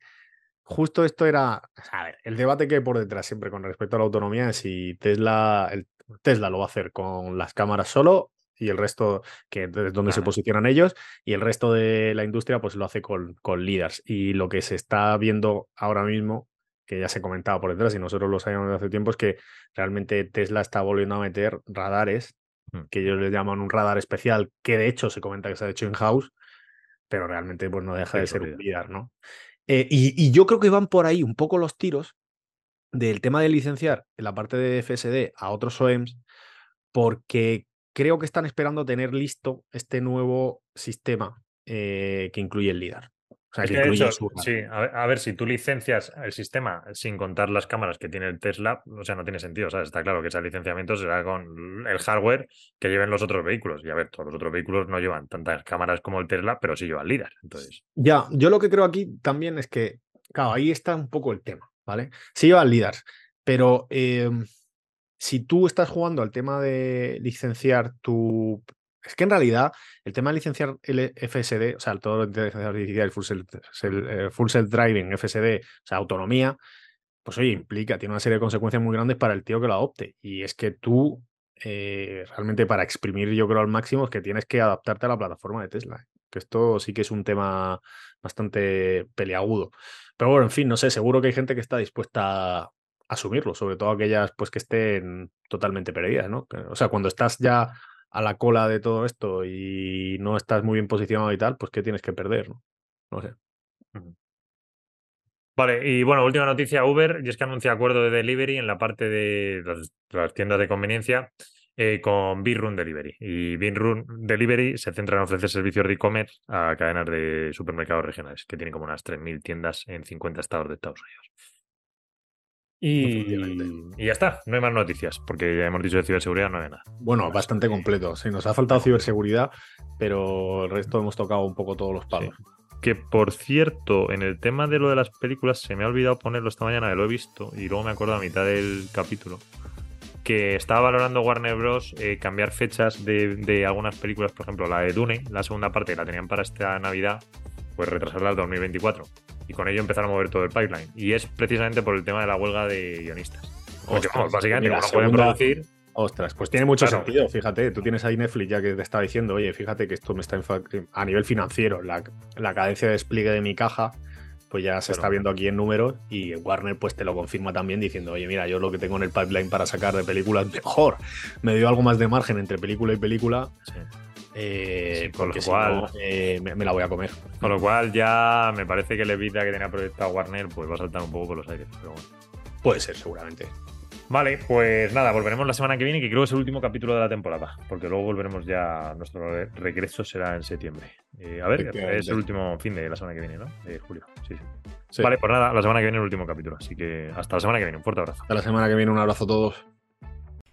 justo esto era, a ver, el debate que hay por detrás siempre con respecto a la autonomía es si Tesla, el, Tesla lo va a hacer con las cámaras solo y el resto, que es donde se posicionan ellos, y el resto de la industria pues lo hace con, con líderes. Y lo que se está viendo ahora mismo, que ya se comentaba por detrás y nosotros lo sabíamos desde hace tiempo, es que realmente Tesla está volviendo a meter radares, mm. que ellos le llaman un radar especial, que de hecho se comenta que se ha hecho in-house, pero realmente pues no deja de ser un líder, ¿no? Eh, y, yo creo que van por ahí un poco los tiros del tema de licenciar en la parte de FSD a otros OEMs, porque creo que están esperando tener listo este nuevo sistema eh, que incluye el LIDAR sí, a ver, si tú licencias el sistema sin contar las cámaras que tiene el Tesla, o sea, no tiene sentido. sea, Está claro que ese licenciamiento será con el hardware que lleven los otros vehículos. Y a ver, todos los otros vehículos no llevan tantas cámaras como el Tesla, pero sí llevan LIDAR. Entonces... Ya, yo lo que creo aquí también es que, claro, ahí está un poco el tema, ¿vale? Sí llevan LIDAR, pero em, si tú estás jugando al tema de licenciar tu es que en realidad el tema de licenciar el FSD, o sea, todo lo de artificial, full self, el full self driving, FSD, o sea, autonomía, pues oye, implica, tiene una serie de consecuencias muy grandes para el tío que lo adopte. Y es que tú, eh, realmente para exprimir, yo creo, al máximo, es que tienes que adaptarte a la plataforma de Tesla. ¿eh? Que esto sí que es un tema bastante peleagudo. Pero bueno, en fin, no sé, seguro que hay gente que está dispuesta asumirlo, sobre todo aquellas pues que estén totalmente perdidas, ¿no? O sea, cuando estás ya a la cola de todo esto y no estás muy bien posicionado y tal, pues ¿qué tienes que perder? No, sé. Vale, y bueno, última noticia, Uber, y es que anuncia acuerdo de delivery en la parte de las, tiendas de conveniencia eh, con Binrun Delivery. Y Binrun Delivery se centra en ofrecer servicios de e-commerce a cadenas de supermercados regionales, que tienen como unas 3.000 tiendas en 50 estados de Estados Unidos. Y, ya está, no hay más noticias, porque ya hemos dicho de ciberseguridad, no hay nada. Bueno, bastante completo. Sí, nos ha faltado ciberseguridad, pero el resto hemos tocado un poco todos los palos. Que por cierto, en el tema de lo de las películas, se me ha olvidado ponerlo esta mañana, que lo he visto, y luego me acuerdo a mitad del capítulo, que estaba valorando Warner Bros. Eh, cambiar fechas de, de, algunas películas, por ejemplo, la de Dune, la segunda parte la tenían para esta Navidad, pues retrasarla al 2024 y con ello empezar a mover todo el pipeline. Y es precisamente por el tema de la huelga de guionistas. Porque, básicamente, no pueden producir. Ostras, pues tiene mucho sentido, fíjate, tú tienes ahí Netflix ya que te está diciendo, oye, fíjate que esto me está a nivel financiero, la, cadencia de despliegue de mi caja, pues ya se está viendo aquí en números y Warner pues te lo confirma también diciendo, oye, mira, yo lo que tengo en el pipeline para sacar de películas mejor, me dio algo más de margen entre película y película. Sí. Eh, con lo cual eh, me, la voy a comer. Con lo cual ya me parece que la vida que tenía proyectado Warner pues va a saltar un poco por los aires. Puede ser, seguramente. Vale, pues nada, volveremos la semana que viene, que creo que es el último capítulo de la temporada, porque luego volveremos ya, nuestro regreso será en septiembre. Eh, a ver, es el último fin de la semana que viene, ¿no? De julio, sí, sí, Vale, pues nada, la semana que viene el último capítulo, así que hasta la semana que viene, un fuerte abrazo. Hasta la semana que viene, un abrazo a todos.